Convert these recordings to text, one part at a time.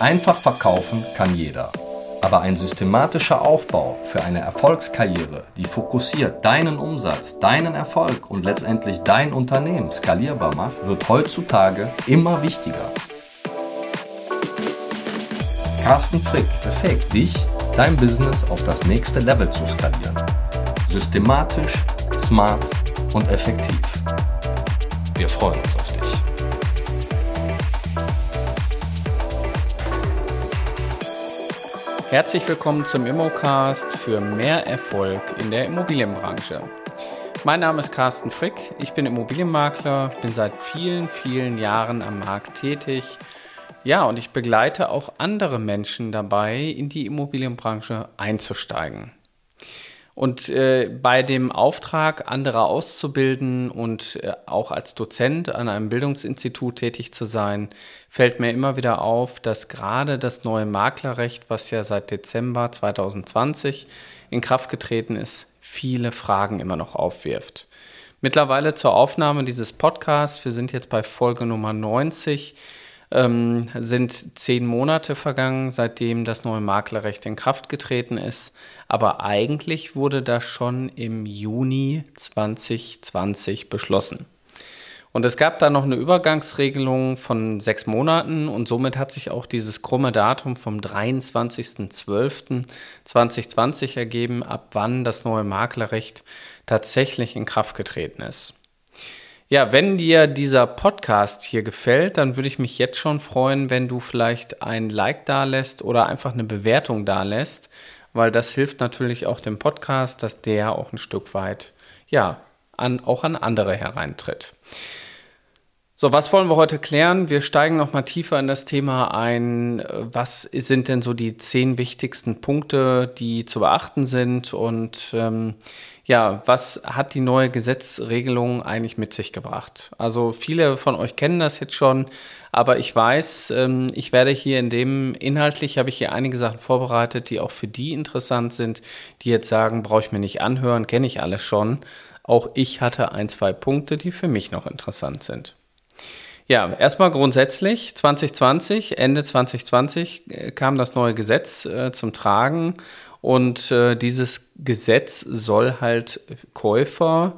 Einfach verkaufen kann jeder. Aber ein systematischer Aufbau für eine Erfolgskarriere, die fokussiert deinen Umsatz, deinen Erfolg und letztendlich dein Unternehmen skalierbar macht, wird heutzutage immer wichtiger. Carsten Frick befähigt dich, dein Business auf das nächste Level zu skalieren. Systematisch, smart und effektiv. Wir freuen uns Herzlich willkommen zum Immocast für mehr Erfolg in der Immobilienbranche. Mein Name ist Carsten Frick, ich bin Immobilienmakler, bin seit vielen, vielen Jahren am Markt tätig. Ja, und ich begleite auch andere Menschen dabei, in die Immobilienbranche einzusteigen. Und äh, bei dem Auftrag, andere auszubilden und äh, auch als Dozent an einem Bildungsinstitut tätig zu sein, fällt mir immer wieder auf, dass gerade das neue Maklerrecht, was ja seit Dezember 2020 in Kraft getreten ist, viele Fragen immer noch aufwirft. Mittlerweile zur Aufnahme dieses Podcasts, wir sind jetzt bei Folge Nummer 90, ähm, sind zehn Monate vergangen, seitdem das neue Maklerrecht in Kraft getreten ist. Aber eigentlich wurde das schon im Juni 2020 beschlossen. Und es gab da noch eine Übergangsregelung von sechs Monaten und somit hat sich auch dieses krumme Datum vom 23.12.2020 ergeben, ab wann das neue Maklerrecht tatsächlich in Kraft getreten ist. Ja, wenn dir dieser Podcast hier gefällt, dann würde ich mich jetzt schon freuen, wenn du vielleicht ein Like da lässt oder einfach eine Bewertung da lässt, weil das hilft natürlich auch dem Podcast, dass der auch ein Stück weit, ja, an, auch an andere hereintritt. So, was wollen wir heute klären? Wir steigen noch mal tiefer in das Thema ein. Was sind denn so die zehn wichtigsten Punkte, die zu beachten sind? Und ähm, ja, was hat die neue Gesetzregelung eigentlich mit sich gebracht? Also viele von euch kennen das jetzt schon, aber ich weiß, ähm, ich werde hier in dem inhaltlich habe ich hier einige Sachen vorbereitet, die auch für die interessant sind, die jetzt sagen, brauche ich mir nicht anhören, kenne ich alles schon. Auch ich hatte ein, zwei Punkte, die für mich noch interessant sind. Ja, erstmal grundsätzlich 2020, Ende 2020 äh, kam das neue Gesetz äh, zum Tragen und äh, dieses Gesetz soll halt Käufer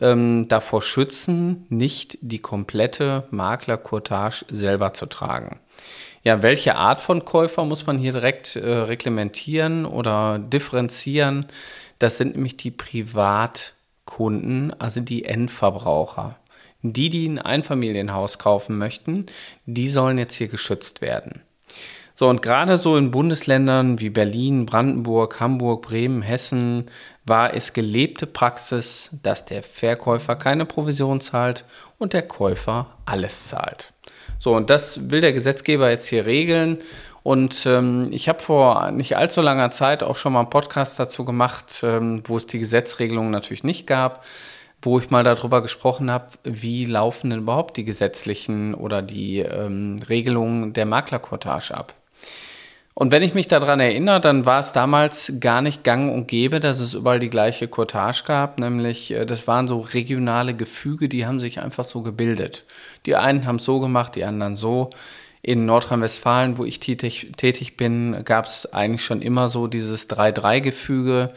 ähm, davor schützen, nicht die komplette Maklercourtage selber zu tragen. Ja, welche Art von Käufer muss man hier direkt äh, reglementieren oder differenzieren? Das sind nämlich die Privatkunden, also die Endverbraucher. Die, die ein Einfamilienhaus kaufen möchten, die sollen jetzt hier geschützt werden. So, und gerade so in Bundesländern wie Berlin, Brandenburg, Hamburg, Bremen, Hessen war es gelebte Praxis, dass der Verkäufer keine Provision zahlt und der Käufer alles zahlt. So, und das will der Gesetzgeber jetzt hier regeln. Und ähm, ich habe vor nicht allzu langer Zeit auch schon mal einen Podcast dazu gemacht, ähm, wo es die Gesetzregelung natürlich nicht gab wo ich mal darüber gesprochen habe, wie laufen denn überhaupt die gesetzlichen oder die ähm, Regelungen der Maklerkortage ab. Und wenn ich mich daran erinnere, dann war es damals gar nicht gang und gäbe, dass es überall die gleiche Cottage gab, nämlich äh, das waren so regionale Gefüge, die haben sich einfach so gebildet. Die einen haben es so gemacht, die anderen so. In Nordrhein-Westfalen, wo ich tätig, tätig bin, gab es eigentlich schon immer so dieses 3-3-Gefüge.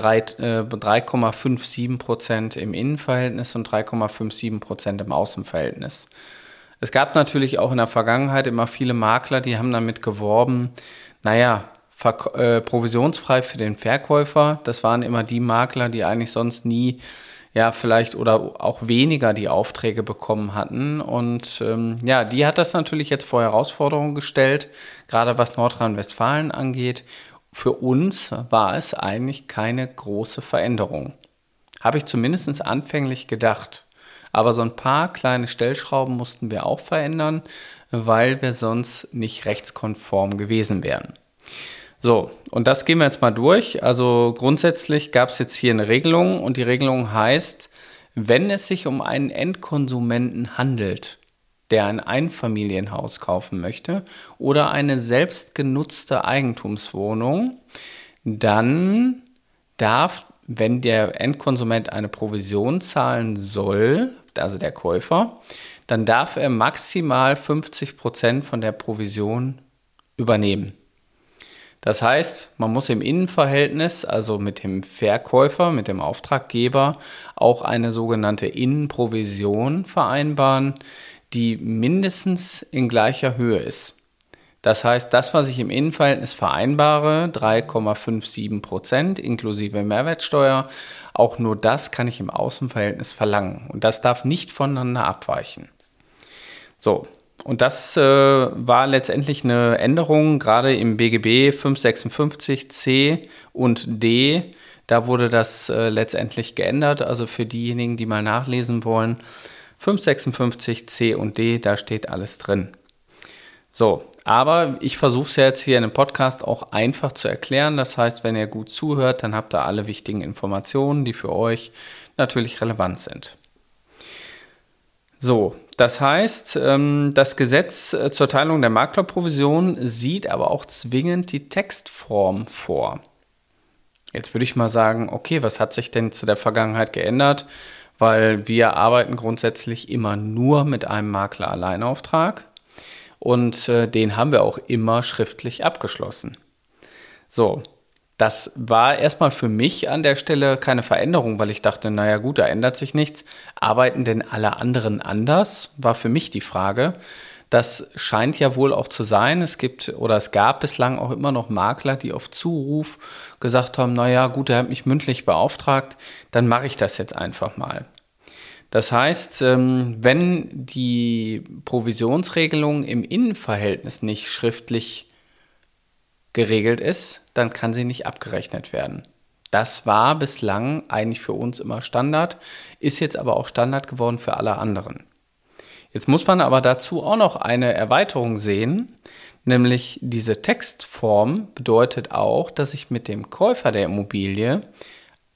3,57 äh, Prozent im Innenverhältnis und 3,57 Prozent im Außenverhältnis. Es gab natürlich auch in der Vergangenheit immer viele Makler, die haben damit geworben, naja, äh, provisionsfrei für den Verkäufer. Das waren immer die Makler, die eigentlich sonst nie, ja, vielleicht oder auch weniger die Aufträge bekommen hatten. Und ähm, ja, die hat das natürlich jetzt vor Herausforderungen gestellt, gerade was Nordrhein-Westfalen angeht. Für uns war es eigentlich keine große Veränderung. Habe ich zumindest anfänglich gedacht. Aber so ein paar kleine Stellschrauben mussten wir auch verändern, weil wir sonst nicht rechtskonform gewesen wären. So, und das gehen wir jetzt mal durch. Also grundsätzlich gab es jetzt hier eine Regelung und die Regelung heißt, wenn es sich um einen Endkonsumenten handelt, der ein Einfamilienhaus kaufen möchte oder eine selbstgenutzte Eigentumswohnung, dann darf wenn der Endkonsument eine Provision zahlen soll, also der Käufer, dann darf er maximal 50 Prozent von der Provision übernehmen. Das heißt, man muss im Innenverhältnis, also mit dem Verkäufer, mit dem Auftraggeber, auch eine sogenannte Innenprovision vereinbaren, die mindestens in gleicher Höhe ist. Das heißt, das, was ich im Innenverhältnis vereinbare, 3,57 Prozent inklusive Mehrwertsteuer, auch nur das kann ich im Außenverhältnis verlangen. Und das darf nicht voneinander abweichen. So, und das äh, war letztendlich eine Änderung, gerade im BGB 556 C und D. Da wurde das äh, letztendlich geändert. Also für diejenigen, die mal nachlesen wollen, 556 C und D, da steht alles drin. So, aber ich versuche es ja jetzt hier in einem Podcast auch einfach zu erklären. Das heißt, wenn ihr gut zuhört, dann habt ihr alle wichtigen Informationen, die für euch natürlich relevant sind. So, das heißt, ähm, das Gesetz äh, zur Teilung der Maklerprovision sieht aber auch zwingend die Textform vor. Jetzt würde ich mal sagen, okay, was hat sich denn zu der Vergangenheit geändert? Weil wir arbeiten grundsätzlich immer nur mit einem Makler-Alleinauftrag und äh, den haben wir auch immer schriftlich abgeschlossen. So, das war erstmal für mich an der Stelle keine Veränderung, weil ich dachte, naja gut, da ändert sich nichts. Arbeiten denn alle anderen anders? War für mich die Frage. Das scheint ja wohl auch zu sein. Es gibt oder es gab bislang auch immer noch Makler, die auf Zuruf gesagt haben, naja gut, er hat mich mündlich beauftragt, dann mache ich das jetzt einfach mal. Das heißt, ähm, wenn die Provisionsregelung im Innenverhältnis nicht schriftlich geregelt ist, dann kann sie nicht abgerechnet werden. Das war bislang eigentlich für uns immer Standard, ist jetzt aber auch Standard geworden für alle anderen. Jetzt muss man aber dazu auch noch eine Erweiterung sehen, nämlich diese Textform bedeutet auch, dass ich mit dem Käufer der Immobilie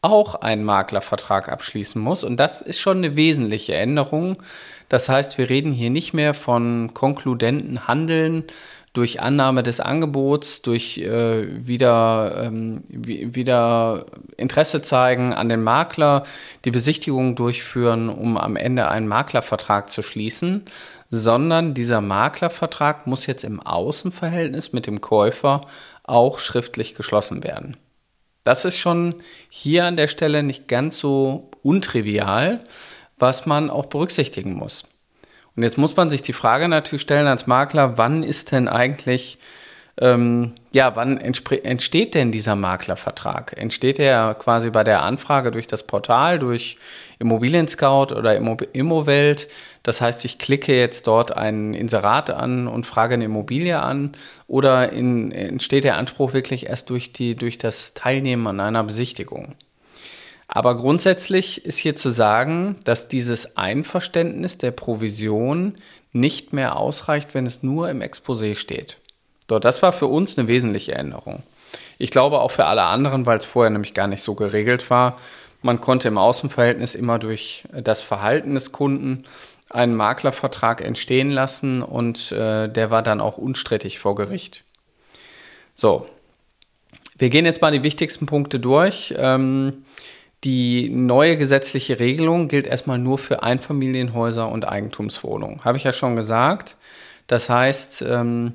auch einen Maklervertrag abschließen muss. Und das ist schon eine wesentliche Änderung. Das heißt, wir reden hier nicht mehr von konkludenten Handeln durch Annahme des Angebots, durch äh, wieder, ähm, wieder Interesse zeigen an den Makler, die Besichtigung durchführen, um am Ende einen Maklervertrag zu schließen, sondern dieser Maklervertrag muss jetzt im Außenverhältnis mit dem Käufer auch schriftlich geschlossen werden. Das ist schon hier an der Stelle nicht ganz so untrivial, was man auch berücksichtigen muss. Und jetzt muss man sich die Frage natürlich stellen als Makler, wann ist denn eigentlich, ähm, ja, wann entsteht denn dieser Maklervertrag? Entsteht er quasi bei der Anfrage durch das Portal, durch Immobilien Scout oder Immo Immowelt? Das heißt, ich klicke jetzt dort ein Inserat an und frage eine Immobilie an oder in, entsteht der Anspruch wirklich erst durch, die, durch das Teilnehmen an einer Besichtigung? Aber grundsätzlich ist hier zu sagen, dass dieses Einverständnis der Provision nicht mehr ausreicht, wenn es nur im Exposé steht. Dort, das war für uns eine wesentliche Änderung. Ich glaube auch für alle anderen, weil es vorher nämlich gar nicht so geregelt war. Man konnte im Außenverhältnis immer durch das Verhalten des Kunden einen Maklervertrag entstehen lassen und äh, der war dann auch unstrittig vor Gericht. So, wir gehen jetzt mal die wichtigsten Punkte durch. Ähm, die neue gesetzliche Regelung gilt erstmal nur für Einfamilienhäuser und Eigentumswohnungen. Habe ich ja schon gesagt. Das heißt, ähm,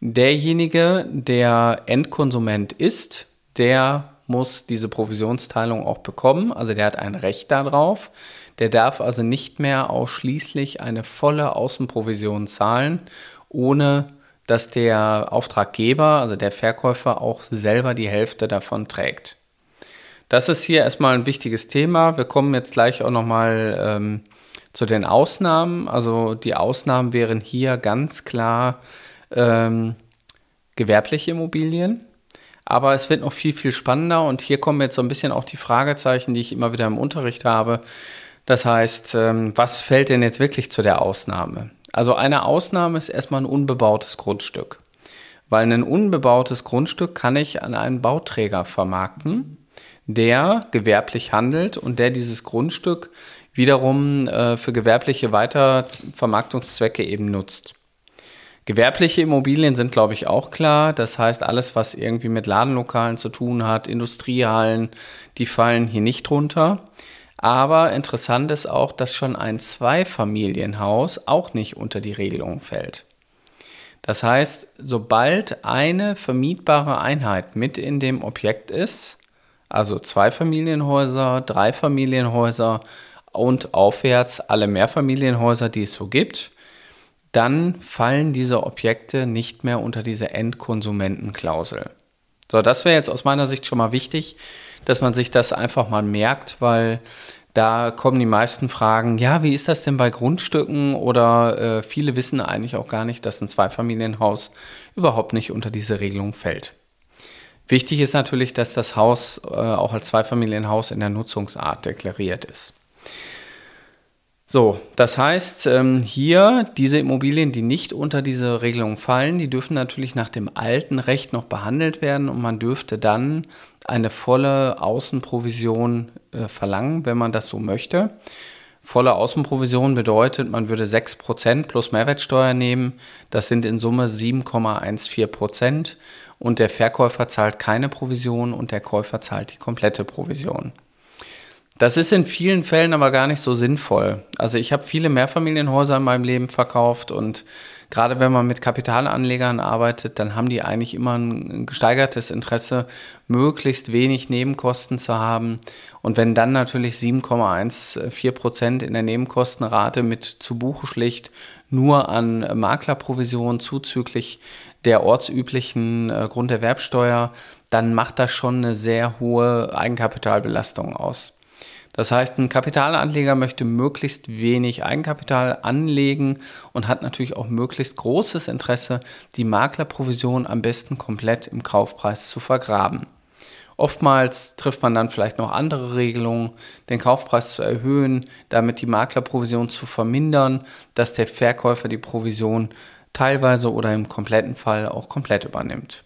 derjenige, der Endkonsument ist, der muss diese Provisionsteilung auch bekommen. Also der hat ein Recht darauf. Der darf also nicht mehr ausschließlich eine volle Außenprovision zahlen, ohne dass der Auftraggeber, also der Verkäufer, auch selber die Hälfte davon trägt. Das ist hier erstmal ein wichtiges Thema. Wir kommen jetzt gleich auch nochmal ähm, zu den Ausnahmen. Also die Ausnahmen wären hier ganz klar ähm, gewerbliche Immobilien. Aber es wird noch viel, viel spannender und hier kommen jetzt so ein bisschen auch die Fragezeichen, die ich immer wieder im Unterricht habe. Das heißt, ähm, was fällt denn jetzt wirklich zu der Ausnahme? Also eine Ausnahme ist erstmal ein unbebautes Grundstück. Weil ein unbebautes Grundstück kann ich an einen Bauträger vermarkten der gewerblich handelt und der dieses Grundstück wiederum äh, für gewerbliche Weitervermarktungszwecke eben nutzt. Gewerbliche Immobilien sind, glaube ich, auch klar. Das heißt, alles, was irgendwie mit Ladenlokalen zu tun hat, Industriehallen, die fallen hier nicht drunter. Aber interessant ist auch, dass schon ein Zweifamilienhaus auch nicht unter die Regelung fällt. Das heißt, sobald eine vermietbare Einheit mit in dem Objekt ist, also zwei Familienhäuser, drei Familienhäuser und aufwärts alle Mehrfamilienhäuser, die es so gibt, dann fallen diese Objekte nicht mehr unter diese Endkonsumentenklausel. So, das wäre jetzt aus meiner Sicht schon mal wichtig, dass man sich das einfach mal merkt, weil da kommen die meisten Fragen, ja, wie ist das denn bei Grundstücken? Oder äh, viele wissen eigentlich auch gar nicht, dass ein Zweifamilienhaus überhaupt nicht unter diese Regelung fällt. Wichtig ist natürlich, dass das Haus äh, auch als Zweifamilienhaus in der Nutzungsart deklariert ist. So, das heißt, ähm, hier diese Immobilien, die nicht unter diese Regelung fallen, die dürfen natürlich nach dem alten Recht noch behandelt werden und man dürfte dann eine volle Außenprovision äh, verlangen, wenn man das so möchte. Volle Außenprovision bedeutet, man würde 6% plus Mehrwertsteuer nehmen. Das sind in Summe 7,14% und der Verkäufer zahlt keine Provision und der Käufer zahlt die komplette Provision. Das ist in vielen Fällen aber gar nicht so sinnvoll. Also ich habe viele Mehrfamilienhäuser in meinem Leben verkauft und gerade wenn man mit Kapitalanlegern arbeitet, dann haben die eigentlich immer ein gesteigertes Interesse, möglichst wenig Nebenkosten zu haben. Und wenn dann natürlich 7,14 Prozent in der Nebenkostenrate mit zu Buche schlicht nur an Maklerprovision zuzüglich der ortsüblichen äh, Grunderwerbsteuer, dann macht das schon eine sehr hohe Eigenkapitalbelastung aus. Das heißt, ein Kapitalanleger möchte möglichst wenig Eigenkapital anlegen und hat natürlich auch möglichst großes Interesse, die Maklerprovision am besten komplett im Kaufpreis zu vergraben. Oftmals trifft man dann vielleicht noch andere Regelungen, den Kaufpreis zu erhöhen, damit die Maklerprovision zu vermindern, dass der Verkäufer die Provision teilweise oder im kompletten Fall auch komplett übernimmt.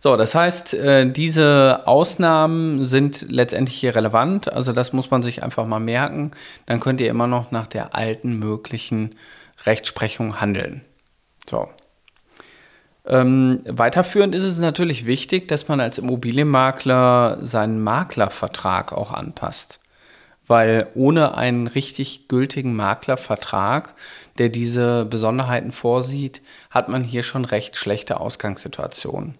So, das heißt, äh, diese Ausnahmen sind letztendlich hier relevant. Also das muss man sich einfach mal merken. Dann könnt ihr immer noch nach der alten möglichen Rechtsprechung handeln. So. Ähm, weiterführend ist es natürlich wichtig, dass man als Immobilienmakler seinen Maklervertrag auch anpasst. Weil ohne einen richtig gültigen Maklervertrag, der diese Besonderheiten vorsieht, hat man hier schon recht schlechte Ausgangssituationen.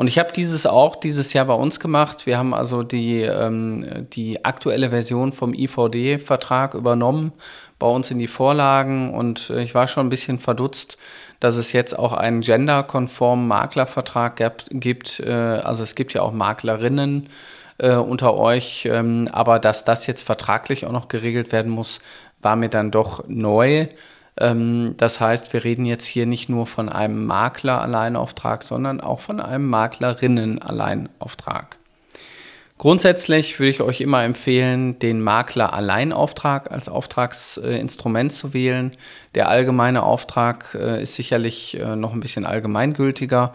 Und ich habe dieses auch dieses Jahr bei uns gemacht. Wir haben also die, ähm, die aktuelle Version vom IVD-Vertrag übernommen bei uns in die Vorlagen und äh, ich war schon ein bisschen verdutzt, dass es jetzt auch einen genderkonformen Maklervertrag gibt. Äh, also es gibt ja auch Maklerinnen äh, unter euch, ähm, aber dass das jetzt vertraglich auch noch geregelt werden muss, war mir dann doch neu. Ähm, das heißt, wir reden jetzt hier nicht nur von einem Makler-Alleinauftrag, sondern auch von einem Maklerinnen-Alleinauftrag. Grundsätzlich würde ich euch immer empfehlen, den Makler-Alleinauftrag als Auftragsinstrument zu wählen. Der allgemeine Auftrag äh, ist sicherlich äh, noch ein bisschen allgemeingültiger.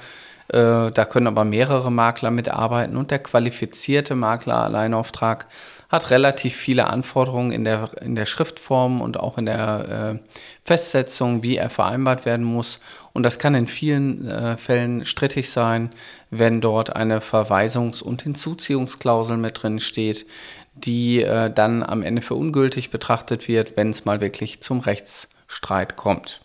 Äh, da können aber mehrere Makler mitarbeiten und der qualifizierte Makler-Alleinauftrag hat relativ viele Anforderungen in der, in der Schriftform und auch in der äh, Festsetzung, wie er vereinbart werden muss. Und das kann in vielen äh, Fällen strittig sein, wenn dort eine Verweisungs- und Hinzuziehungsklausel mit drin steht, die äh, dann am Ende für ungültig betrachtet wird, wenn es mal wirklich zum Rechtsstreit kommt.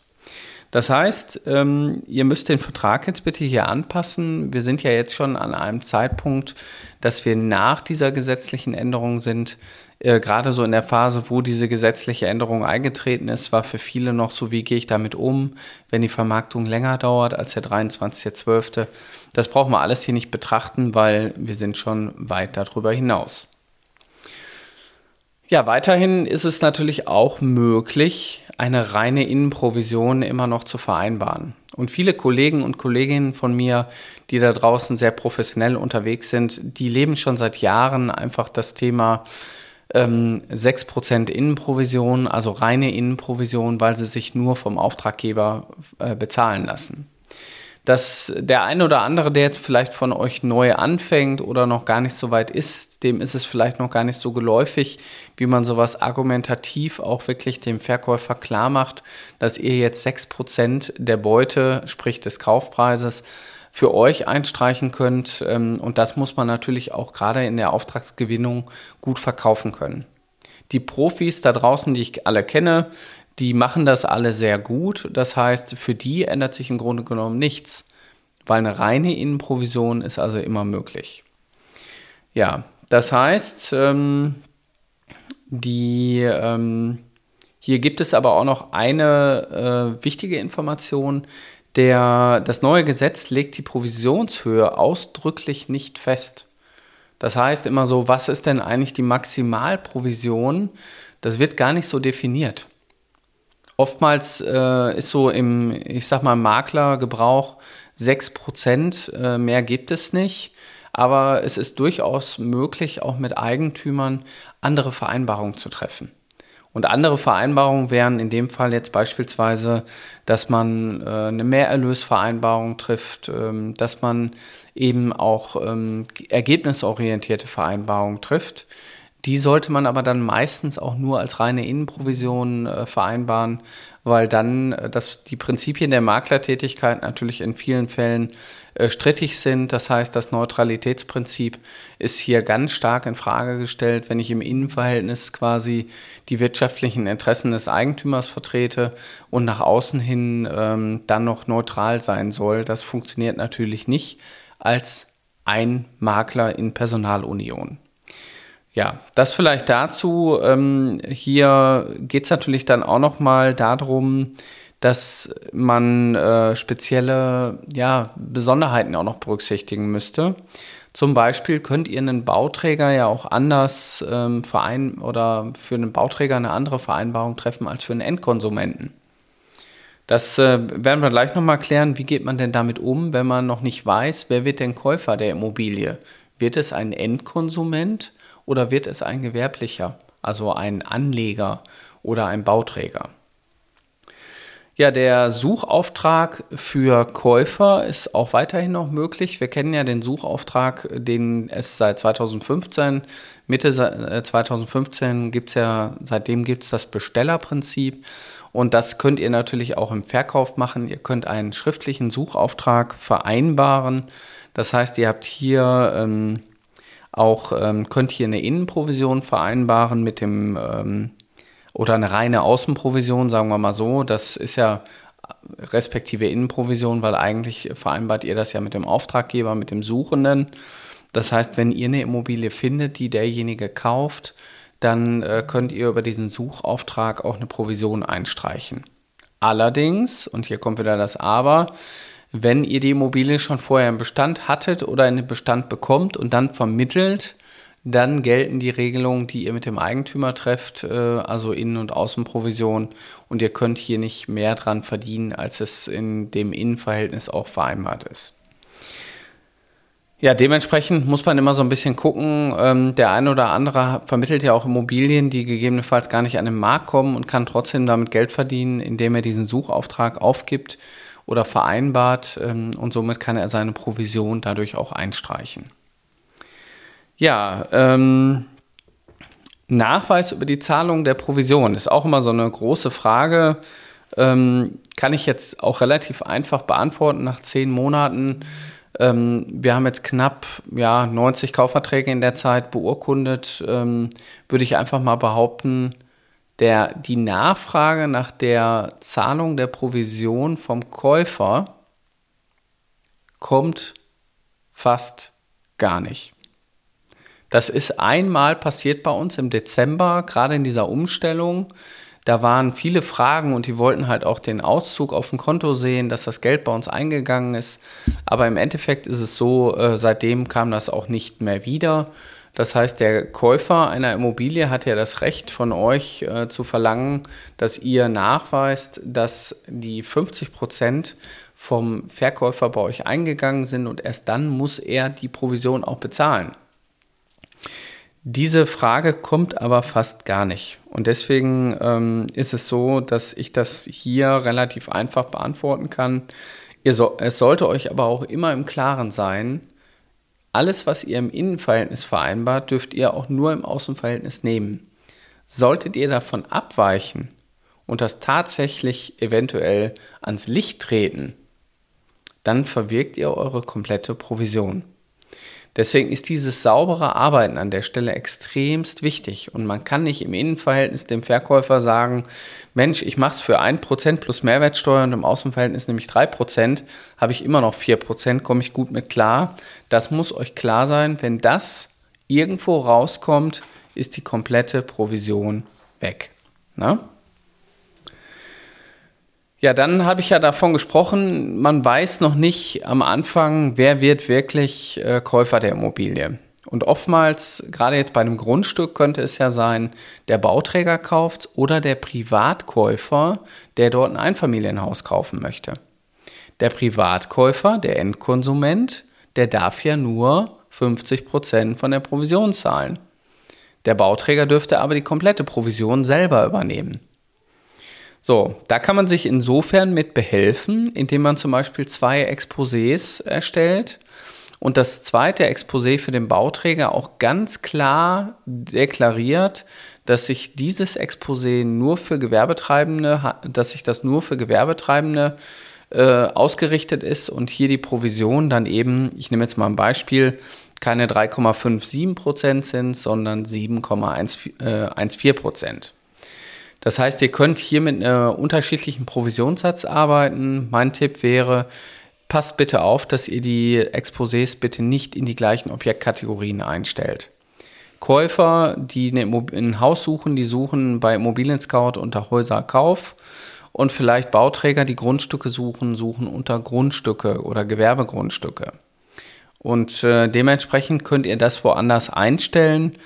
Das heißt, ähm, ihr müsst den Vertrag jetzt bitte hier anpassen. Wir sind ja jetzt schon an einem Zeitpunkt, dass wir nach dieser gesetzlichen Änderung sind. Äh, Gerade so in der Phase, wo diese gesetzliche Änderung eingetreten ist, war für viele noch so, wie gehe ich damit um, wenn die Vermarktung länger dauert als der 23.12. Das brauchen wir alles hier nicht betrachten, weil wir sind schon weit darüber hinaus. Ja, weiterhin ist es natürlich auch möglich, eine reine Innenprovision immer noch zu vereinbaren. Und viele Kollegen und Kolleginnen von mir, die da draußen sehr professionell unterwegs sind, die leben schon seit Jahren einfach das Thema ähm, 6% Innenprovision, also reine Innenprovision, weil sie sich nur vom Auftraggeber äh, bezahlen lassen dass der eine oder andere, der jetzt vielleicht von euch neu anfängt oder noch gar nicht so weit ist, dem ist es vielleicht noch gar nicht so geläufig, wie man sowas argumentativ auch wirklich dem Verkäufer klar macht, dass ihr jetzt 6% der Beute, sprich des Kaufpreises, für euch einstreichen könnt. Ähm, und das muss man natürlich auch gerade in der Auftragsgewinnung gut verkaufen können. Die Profis da draußen, die ich alle kenne, Die machen das alle sehr gut. Das heißt, für die ändert sich im Grunde genommen nichts, weil eine reine Innenprovision ist also immer möglich. Ja, das heißt, ähm, die, ähm, hier gibt es aber auch noch eine äh, wichtige Information. Der, das neue Gesetz legt die Provisionshöhe ausdrücklich nicht fest. Das heißt immer so, was ist denn eigentlich die Maximalprovision? Das wird gar nicht so definiert. Oftmals äh, ist so im, ich sag mal, Maklergebrauch 6%, äh, mehr gibt es nicht. Aber es ist durchaus möglich, auch mit Eigentümern andere Vereinbarungen zu treffen. Und andere Vereinbarungen wären in dem Fall jetzt beispielsweise, dass man äh, eine Mehrerlösvereinbarung trifft, ähm, dass man eben auch ähm, ergebnisorientierte Vereinbarungen trifft. Die sollte man aber dann meistens auch nur als reine Innenprovision äh, vereinbaren, weil dann äh, das, die Prinzipien der Maklertätigkeit natürlich in vielen Fällen äh, strittig sind. Das heißt, das Neutralitätsprinzip ist hier ganz stark in Frage gestellt, wenn ich im Innenverhältnis quasi die wirtschaftlichen Interessen des Eigentümers vertrete und nach außen hin ähm, dann noch neutral sein soll. Das funktioniert natürlich nicht als ein Makler in Personalunion. Ja, das vielleicht dazu. Ähm, hier geht es natürlich dann auch noch mal darum, dass man äh, spezielle ja, Besonderheiten auch noch berücksichtigen müsste. Zum Beispiel könnt ihr einen Bauträger ja auch anders ähm, verein oder für einen Bauträger eine andere Vereinbarung treffen als für einen Endkonsumenten. Das äh, werden wir gleich nochmal klären. Wie geht man denn damit um, wenn man noch nicht weiß, wer wird denn Käufer der Immobilie? Wird es ein Endkonsument oder wird es ein Gewerblicher, also ein Anleger oder ein Bauträger? Ja, der Suchauftrag für Käufer ist auch weiterhin noch möglich. Wir kennen ja den Suchauftrag, den es seit 2015, Mitte 2015 gibt es ja, seitdem gibt es das Bestellerprinzip. Und das könnt ihr natürlich auch im Verkauf machen. Ihr könnt einen schriftlichen Suchauftrag vereinbaren. Das heißt, ihr habt hier ähm, auch, ähm, könnt hier eine Innenprovision vereinbaren mit dem ähm, oder eine reine Außenprovision, sagen wir mal so. Das ist ja respektive Innenprovision, weil eigentlich vereinbart ihr das ja mit dem Auftraggeber, mit dem Suchenden. Das heißt, wenn ihr eine Immobilie findet, die derjenige kauft, dann äh, könnt ihr über diesen Suchauftrag auch eine Provision einstreichen. Allerdings, und hier kommt wieder das Aber, wenn ihr die Immobilie schon vorher im Bestand hattet oder in den Bestand bekommt und dann vermittelt, dann gelten die Regelungen, die ihr mit dem Eigentümer trefft, äh, also Innen- und Außenprovision. Und ihr könnt hier nicht mehr dran verdienen, als es in dem Innenverhältnis auch vereinbart ist. Ja, dementsprechend muss man immer so ein bisschen gucken. Ähm, der eine oder andere vermittelt ja auch Immobilien, die gegebenenfalls gar nicht an den Markt kommen und kann trotzdem damit Geld verdienen, indem er diesen Suchauftrag aufgibt oder vereinbart. Ähm, und somit kann er seine Provision dadurch auch einstreichen. Ja, ähm, Nachweis über die Zahlung der Provision ist auch immer so eine große Frage. Ähm, kann ich jetzt auch relativ einfach beantworten nach zehn Monaten. Ähm, wir haben jetzt knapp ja, 90 Kaufverträge in der Zeit beurkundet. Ähm, würde ich einfach mal behaupten, der, die Nachfrage nach der Zahlung der Provision vom Käufer kommt fast gar nicht. Das ist einmal passiert bei uns im Dezember, gerade in dieser Umstellung. Da waren viele Fragen und die wollten halt auch den Auszug auf dem Konto sehen, dass das Geld bei uns eingegangen ist. Aber im Endeffekt ist es so, äh, seitdem kam das auch nicht mehr wieder. Das heißt, der Käufer einer Immobilie hat ja das Recht von euch äh, zu verlangen, dass ihr nachweist, dass die 50 Prozent vom Verkäufer bei euch eingegangen sind und erst dann muss er die Provision auch bezahlen. Diese Frage kommt aber fast gar nicht. Und deswegen ähm, ist es so, dass ich das hier relativ einfach beantworten kann. So, es sollte euch aber auch immer im Klaren sein, alles, was ihr im Innenverhältnis vereinbart, dürft ihr auch nur im Außenverhältnis nehmen. Solltet ihr davon abweichen und das tatsächlich eventuell ans Licht treten, dann verwirkt ihr eure komplette Provision. Deswegen ist dieses saubere Arbeiten an der Stelle extremst wichtig. Und man kann nicht im Innenverhältnis dem Verkäufer sagen, Mensch, ich mache es für 1% plus Mehrwertsteuer und im Außenverhältnis nämlich 3%, habe ich immer noch 4%, komme ich gut mit klar. Das muss euch klar sein. Wenn das irgendwo rauskommt, ist die komplette Provision weg. Na? Ja, dann habe ich ja davon gesprochen, man weiß noch nicht am Anfang, wer wird wirklich äh, Käufer der Immobilie. Und oftmals, gerade jetzt bei einem Grundstück, könnte es ja sein, der Bauträger kauft oder der Privatkäufer, der dort ein Einfamilienhaus kaufen möchte. Der Privatkäufer, der Endkonsument, der darf ja nur 50 Prozent von der Provision zahlen. Der Bauträger dürfte aber die komplette Provision selber übernehmen. So, da kann man sich insofern mit behelfen, indem man zum Beispiel zwei Exposés erstellt und das zweite Exposé für den Bauträger auch ganz klar deklariert, dass sich dieses Exposé nur für Gewerbetreibende, dass sich das nur für Gewerbetreibende äh, ausgerichtet ist und hier die Provision dann eben, ich nehme jetzt mal ein Beispiel, keine 3,57 Prozent sind, sondern 7,14 Prozent. Das heißt, ihr könnt hier mit einem unterschiedlichen Provisionssatz arbeiten. Mein Tipp wäre, passt bitte auf, dass ihr die Exposés bitte nicht in die gleichen Objektkategorien einstellt. Käufer, die ein Haus suchen, die suchen bei Immobilien Scout unter Häuser Kauf und vielleicht Bauträger, die Grundstücke suchen, suchen unter Grundstücke oder Gewerbegrundstücke. Und äh, dementsprechend könnt ihr das woanders einstellen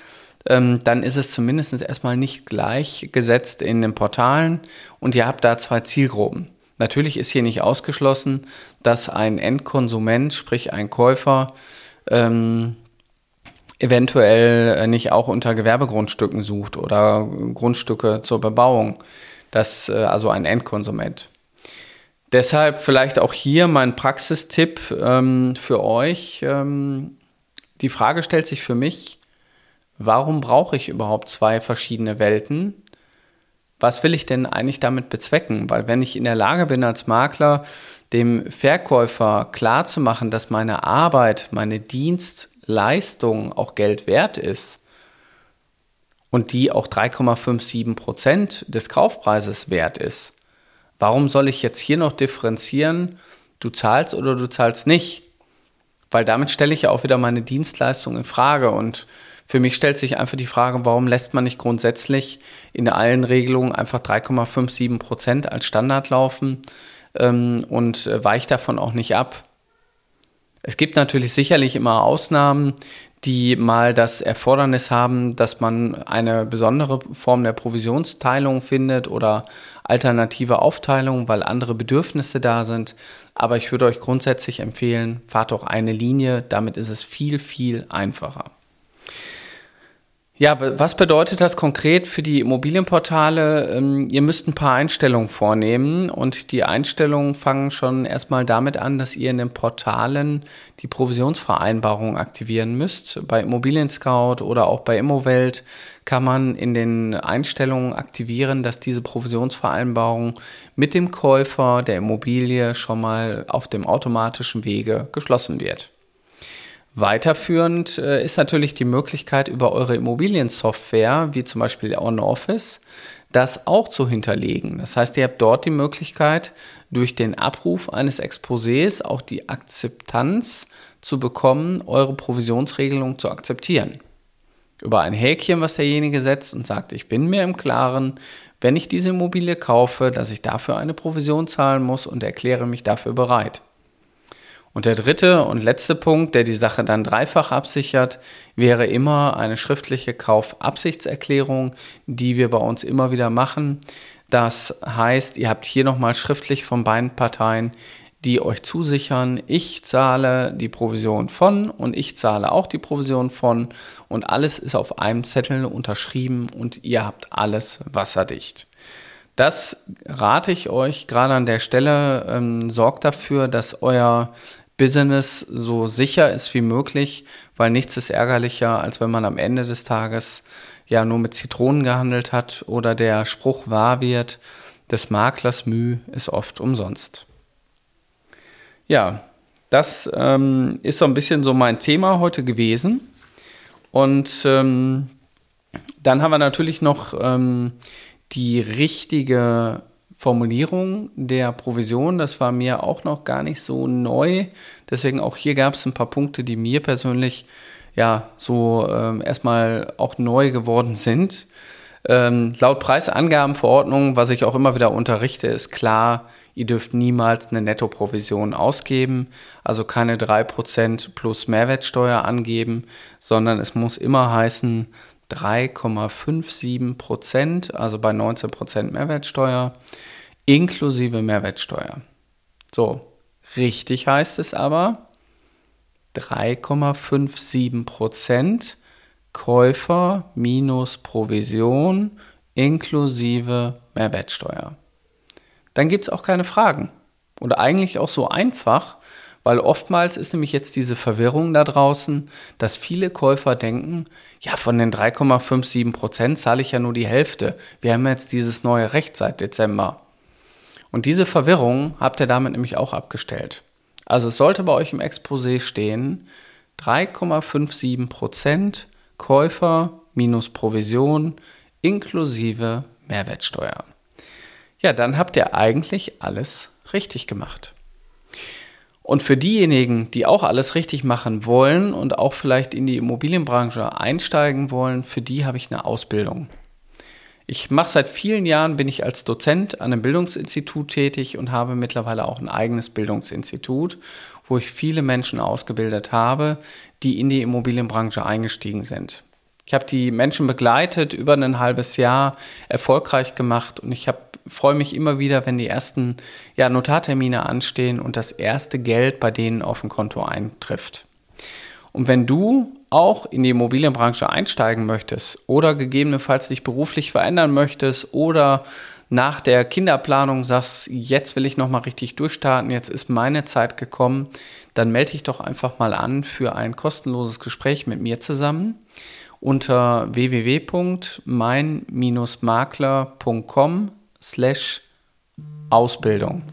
ähm, dann ist es zumindest erstmal nicht gleichgesetzt in den Portalen und ihr habt da zwei Zielgruppen. Natürlich ist hier nicht ausgeschlossen, dass ein Endkonsument, sprich ein Käufer, ähm, eventuell äh, nicht auch unter Gewerbegrundstücken sucht oder Grundstücke zur Bebauung. Das äh, also ein Endkonsument. Deshalb vielleicht auch hier mein Praxistipp ähm, für euch. Ähm, die Frage stellt sich für mich, warum brauche ich überhaupt zwei verschiedene Welten? Was will ich denn eigentlich damit bezwecken? Weil wenn ich in der Lage bin als Makler, dem Verkäufer klarzumachen, dass meine Arbeit, meine Dienstleistung auch Geld wert ist und die auch 3,57 Prozent des Kaufpreises wert ist, warum soll ich jetzt hier noch differenzieren, du zahlst oder du zahlst nicht? Weil damit stelle ich ja auch wieder meine Dienstleistung in Frage und für mich stellt sich einfach die Frage, warum lässt man nicht grundsätzlich in allen Regelungen einfach 3,57 Prozent als Standard laufen ähm, und äh, weicht davon auch nicht ab. Es gibt natürlich sicherlich immer Ausnahmen, die mal das Erfordernis haben, dass man eine besondere Form der Provisionsteilung findet oder alternative Aufteilung, weil andere Bedürfnisse da sind. Aber ich würde euch grundsätzlich empfehlen, fahrt doch eine Linie, damit ist es viel, viel einfacher. Ja, was bedeutet das konkret für die Immobilienportale? Ähm, ihr müsst ein paar Einstellungen vornehmen und die Einstellungen fangen schon erstmal damit an, dass ihr in den Portalen die Provisionsvereinbarung aktivieren müsst. Bei Immobilien Scout oder auch bei Immowelt kann man in den Einstellungen aktivieren, dass diese Provisionsvereinbarung mit dem Käufer der Immobilie schon mal auf dem automatischen Wege geschlossen wird. Weiterführend äh, ist natürlich die Möglichkeit über eure Immobiliensoftware, wie zum Beispiel OnOffice, das auch zu hinterlegen. Das heißt, ihr habt dort die Möglichkeit, durch den Abruf eines Exposés auch die Akzeptanz zu bekommen, eure Provisionsregelung zu akzeptieren. Über ein Häkchen, was derjenige setzt und sagt, ich bin mir im Klaren, wenn ich diese Immobilie kaufe, dass ich dafür eine Provision zahlen muss und erkläre mich dafür bereit. Und der dritte und letzte Punkt, der die Sache dann dreifach absichert, wäre immer eine schriftliche Kaufabsichtserklärung, die wir bei uns immer wieder machen. Das heißt, ihr habt hier nochmal schriftlich von beiden Parteien, die euch zusichern, ich zahle die Provision von und ich zahle auch die Provision von und alles ist auf einem Zettel unterschrieben und ihr habt alles wasserdicht. Das rate ich euch gerade an der Stelle. Ähm, sorgt dafür, dass euer Business so sicher ist wie möglich, weil nichts ist ärgerlicher, als wenn man am Ende des Tages ja nur mit Zitronen gehandelt hat oder der Spruch wahr wird, des Maklers Mühe ist oft umsonst. Ja, das ähm, ist so ein bisschen so mein Thema heute gewesen. Und ähm, dann haben wir natürlich noch ähm, die richtige Formulierung der Provision. Das war mir auch noch gar nicht so neu. Deswegen auch hier gab es ein paar Punkte, die mir persönlich ja so ähm, erstmal auch neu geworden sind. Ähm, laut Preisangabenverordnung, was ich auch immer wieder unterrichte, ist klar, ihr dürft niemals eine Nettoprovision ausgeben, also keine 3% plus Mehrwertsteuer angeben, sondern es muss immer heißen 3,57%, also bei 19% Mehrwertsteuer, inklusive Mehrwertsteuer. So, richtig heißt es aber 3,57% Käufer minus Provision inklusive Mehrwertsteuer. Dann gibt es auch keine Fragen. Oder eigentlich auch so einfach, weil oftmals ist nämlich jetzt diese Verwirrung da draußen, dass viele Käufer denken, ja, von den 3,57 Prozent zahle ich ja nur die Hälfte. Wir haben jetzt dieses neue Recht seit Dezember. Und diese Verwirrung habt ihr damit nämlich auch abgestellt. Also es sollte bei euch im Exposé stehen, 3,57 Prozent Käufer minus Provision inklusive Mehrwertsteuer. Ja, dann habt ihr eigentlich alles richtig gemacht. Und für diejenigen, die auch alles richtig machen wollen und auch vielleicht in die Immobilienbranche einsteigen wollen, für die habe ich eine Ausbildung. Ich mache seit vielen Jahren, bin ich als Dozent an einem Bildungsinstitut tätig und habe mittlerweile auch ein eigenes Bildungsinstitut, wo ich viele Menschen ausgebildet habe, die in die Immobilienbranche eingestiegen sind. Ich habe die Menschen begleitet, über ein halbes Jahr erfolgreich gemacht und ich freue mich immer wieder, wenn die ersten ja, Notartermine anstehen und das erste Geld bei denen auf dem Konto eintrifft. Und wenn du auch in die Immobilienbranche einsteigen möchtest oder gegebenenfalls dich beruflich verändern möchtest oder nach der Kinderplanung sagst, jetzt will ich noch mal richtig durchstarten, jetzt ist meine Zeit gekommen, dann melde dich doch einfach mal an für ein kostenloses Gespräch mit mir zusammen unter www.mein-makler.com slash Ausbildung.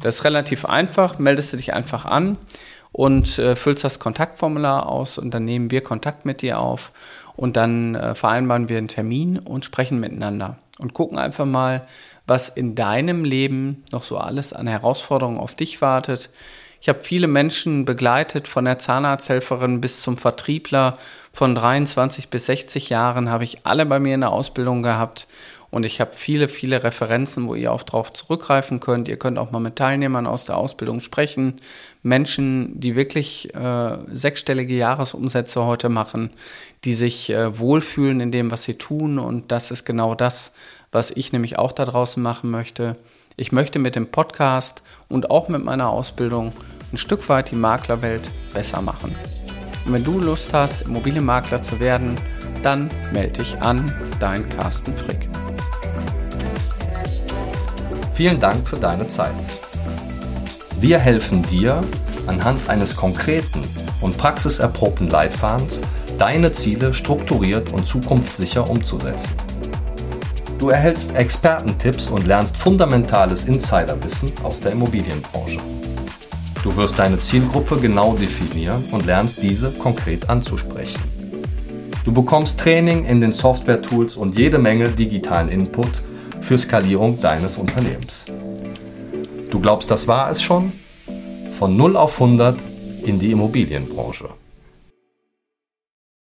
Das ist relativ einfach, meldest du dich einfach an und äh, füllst das Kontaktformular aus und dann nehmen wir Kontakt mit dir auf und dann äh, vereinbaren wir einen Termin und sprechen miteinander und gucken einfach mal, was in deinem Leben noch so alles an Herausforderungen auf dich wartet, ich habe viele Menschen begleitet, von der Zahnarzthelferin bis zum Vertriebler. Von 23 bis 60 Jahren habe ich alle bei mir in der Ausbildung gehabt. Und ich habe viele, viele Referenzen, wo ihr auch drauf zurückgreifen könnt. Ihr könnt auch mal mit Teilnehmern aus der Ausbildung sprechen. Menschen, die wirklich äh, sechsstellige Jahresumsätze heute machen, die sich äh, wohlfühlen in dem, was sie tun. Und das ist genau das, was ich nämlich auch da draußen machen möchte. Ich möchte mit dem Podcast und auch mit meiner Ausbildung ein Stück weit die Maklerwelt besser machen. Und wenn du Lust hast, Immobilienmakler zu werden, dann melde dich an, dein Carsten Frick. Vielen Dank für deine Zeit. Wir helfen dir, anhand eines konkreten und praxiserprobten Leitfadens deine Ziele strukturiert und zukunftssicher umzusetzen. Du erhältst Expertentipps und lernst fundamentales Insiderwissen aus der Immobilienbranche. Du wirst deine Zielgruppe genau definieren und lernst diese konkret anzusprechen. Du bekommst Training in den Software-Tools und jede Menge digitalen Input für Skalierung deines Unternehmens. Du glaubst, das war es schon? Von 0 auf 100 in die Immobilienbranche.